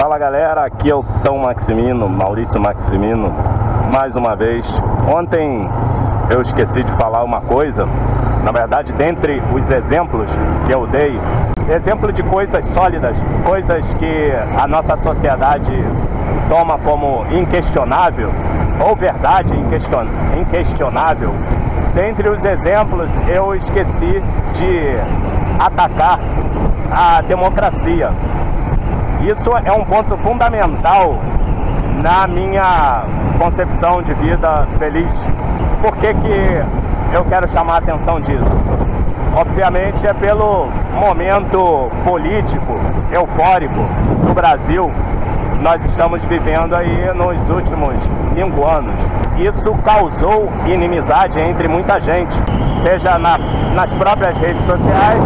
Fala galera, aqui é o São Maximino, Maurício Maximino, mais uma vez. Ontem eu esqueci de falar uma coisa, na verdade, dentre os exemplos que eu dei, exemplo de coisas sólidas, coisas que a nossa sociedade toma como inquestionável, ou verdade inquestionável. Dentre os exemplos, eu esqueci de atacar a democracia. Isso é um ponto fundamental na minha concepção de vida feliz. Por que, que eu quero chamar a atenção disso? Obviamente é pelo momento político, eufórico do Brasil. Nós estamos vivendo aí nos últimos cinco anos. Isso causou inimizade entre muita gente, seja na, nas próprias redes sociais,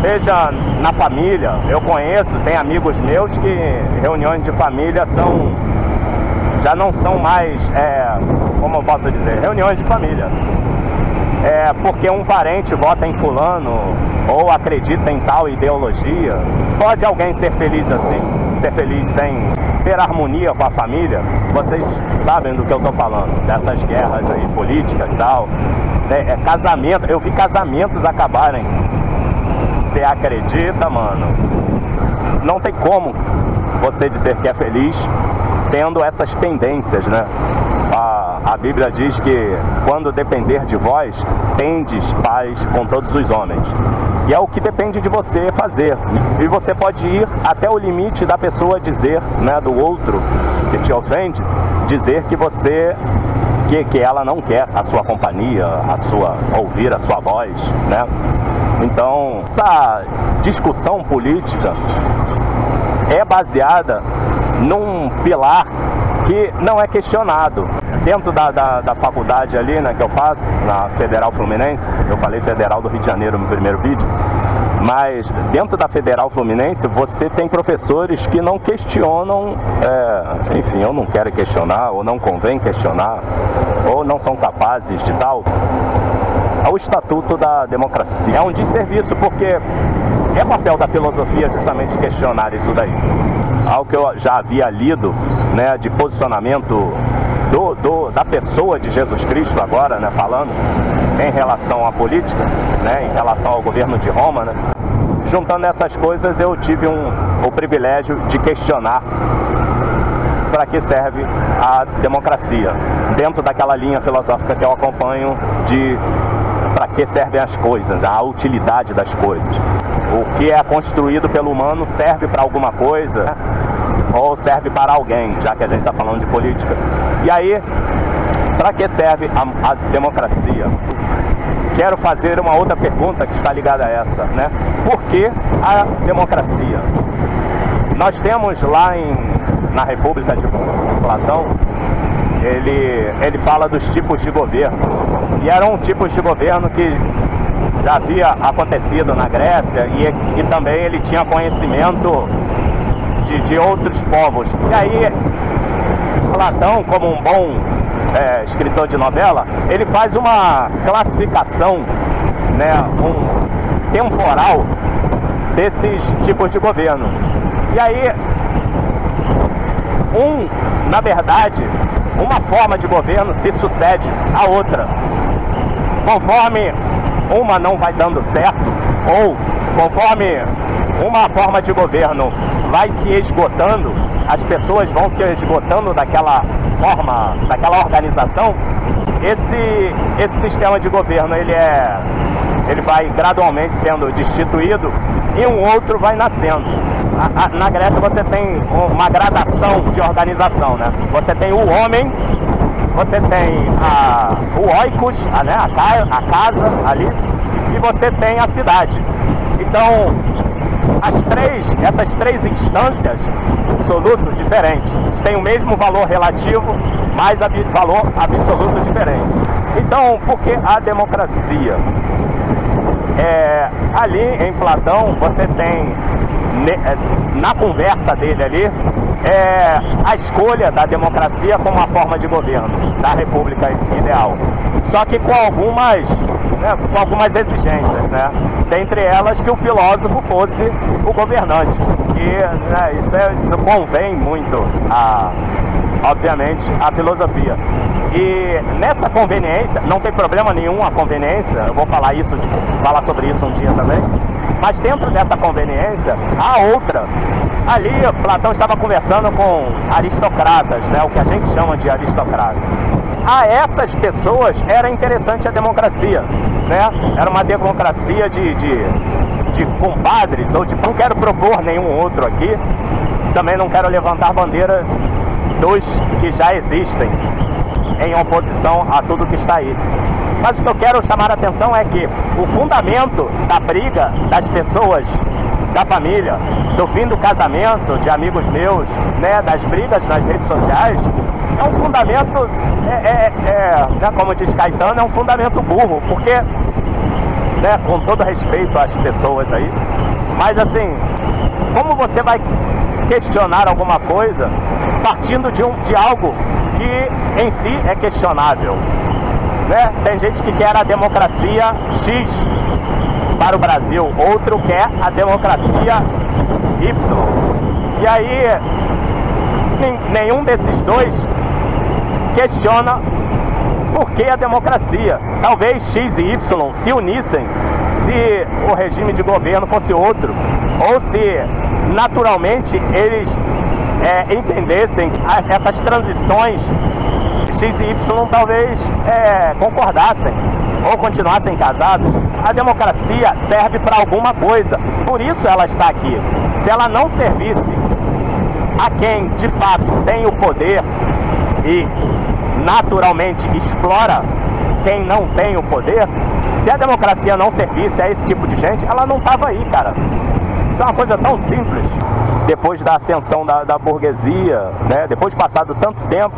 seja na família. Eu conheço, tem amigos meus que reuniões de família são já não são mais, é, como eu posso dizer, reuniões de família. É porque um parente vota em fulano ou acredita em tal ideologia. Pode alguém ser feliz assim? Ser feliz sem ter harmonia com a família? Vocês sabem do que eu estou falando, dessas guerras aí políticas e tal. É, é casamento, eu vi casamentos acabarem você acredita, mano? Não tem como você dizer que é feliz tendo essas pendências, né? A, a Bíblia diz que quando depender de vós, tendes paz com todos os homens. E é o que depende de você fazer. E você pode ir até o limite da pessoa dizer, né, do outro que te ofende, dizer que você que, ela não quer a sua companhia, a sua ouvir a sua voz, né? Então, essa discussão política é baseada num pilar que não é questionado. Dentro da, da, da, faculdade ali, né, que eu faço, na Federal Fluminense, eu falei Federal do Rio de Janeiro no primeiro vídeo, mas dentro da Federal Fluminense você tem professores que não questionam, é, enfim, ou não querem questionar, ou não convém questionar, ou não são capazes de tal ao Estatuto da Democracia. É um desserviço porque é papel da filosofia justamente questionar isso daí. Algo que eu já havia lido, né, de posicionamento do, do, da pessoa de Jesus Cristo agora, né, falando em relação à política, né, em relação ao governo de Roma, né. Juntando essas coisas, eu tive um, o privilégio de questionar para que serve a democracia, dentro daquela linha filosófica que eu acompanho de para que servem as coisas, a utilidade das coisas. O que é construído pelo humano serve para alguma coisa né? Ou serve para alguém, já que a gente está falando de política. E aí, para que serve a, a, democracia? Quero fazer uma outra pergunta que está ligada a essa, né? Por que a democracia? Nós temos lá em, na República de Platão ele, ele fala dos tipos de governo. E eram tipos de governo que já havia acontecido na Grécia e, e também ele tinha conhecimento de, de outros povos. E aí, Platão, como um bom é, escritor de novela, ele faz uma classificação né, um, temporal desses tipos de governo. E aí, um, na verdade, uma forma de governo se sucede à outra. Conforme uma não vai dando certo, ou conforme uma forma de governo vai se esgotando, as pessoas vão se esgotando daquela forma, daquela organização, esse, esse sistema de governo ele é ele vai gradualmente sendo destituído e um outro vai nascendo. A, a, na Grécia você tem uma gradação de organização, né? Você tem o homem, você tem a, o oikos, a, né? a, a casa ali, e você tem a cidade. Então, as três, essas três instâncias absoluto diferentes, têm o mesmo valor relativo, mas ab, valor absoluto diferente. Então, por que a democracia? É, ali em Platão você tem na conversa dele ali, é, a escolha da democracia como uma forma de governo, da república ideal. Só que com algumas, né, com algumas exigências, né? Dentre elas que o filósofo fosse o governante. E né, isso, é, isso convém muito a, obviamente, a filosofia. E nessa conveniência, não tem problema nenhum a conveniência, eu vou falar isso, falar sobre isso um dia também, mas dentro dessa conveniência há outra. Ali Platão estava conversando com aristocratas, né, o que a gente chama de aristocratas. A essas pessoas era interessante a democracia, né? Era uma democracia de, de, de compadres, ou de não quero propor nenhum outro aqui, também não quero levantar bandeira dos que já existem em oposição a tudo que está aí. Mas o que eu quero chamar a atenção é que o fundamento da briga das pessoas, da família, do fim do casamento, de amigos meus, né, das brigas nas redes sociais, é um fundamento, é, é, é né, como diz Caetano, é um fundamento burro, porque, né, com todo respeito às pessoas aí, mas assim, como você vai questionar alguma coisa partindo de, um, de algo que em si é questionável. Né? Tem gente que quer a democracia X para o Brasil, outro quer a democracia Y. E aí nenhum desses dois questiona por que a democracia. Talvez X e Y se unissem se o regime de governo fosse outro, ou se naturalmente eles é, entendessem as, essas transições X e Y talvez é, concordassem ou continuassem casados. A democracia serve para alguma coisa, por isso ela está aqui. Se ela não servisse a quem de fato tem o poder e naturalmente explora quem não tem o poder, se a democracia não servisse a esse tipo de gente, ela não estava aí, cara. Isso é uma coisa tão simples. Depois da ascensão da, da burguesia, né? depois de passado tanto tempo,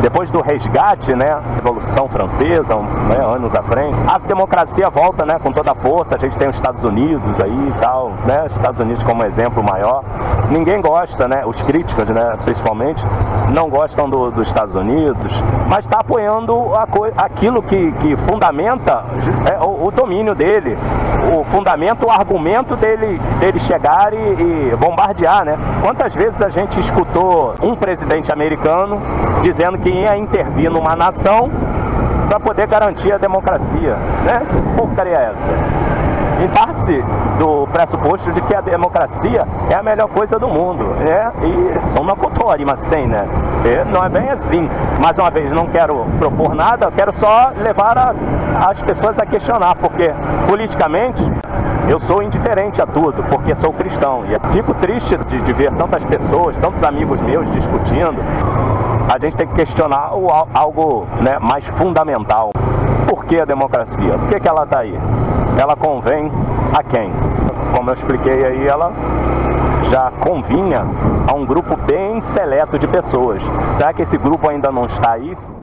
depois do resgate, né, Revolução Francesa, né, anos à frente, a democracia volta, né, com toda a força. A gente tem os Estados Unidos aí e tal, né, Estados Unidos como exemplo maior. Ninguém gosta, né, os críticos, né, principalmente, não gostam do, dos Estados Unidos, mas está apoiando a, aquilo que, que fundamenta é, o, o, domínio dele, o fundamento, o argumento dele, dele chegar e, e bombardear, né? Quantas vezes a gente escutou um presidente americano dizendo que ia intervir numa nação para poder garantir a democracia. Né? Que porcaria é essa? Em parte do pressuposto de que a democracia é a melhor coisa do mundo. Né? E são uma cotória, mas sem, né? E não é bem assim. Mais uma vez, não quero propor nada, quero só levar a, as pessoas a questionar, porque politicamente eu sou indiferente a tudo, porque sou cristão. E fico triste de, de ver tantas pessoas, tantos amigos meus discutindo a gente tem que questionar algo né, mais fundamental. Por que a democracia? Por que, que ela está aí? Ela convém a quem? Como eu expliquei aí, ela já convinha a um grupo bem seleto de pessoas. Será que esse grupo ainda não está aí?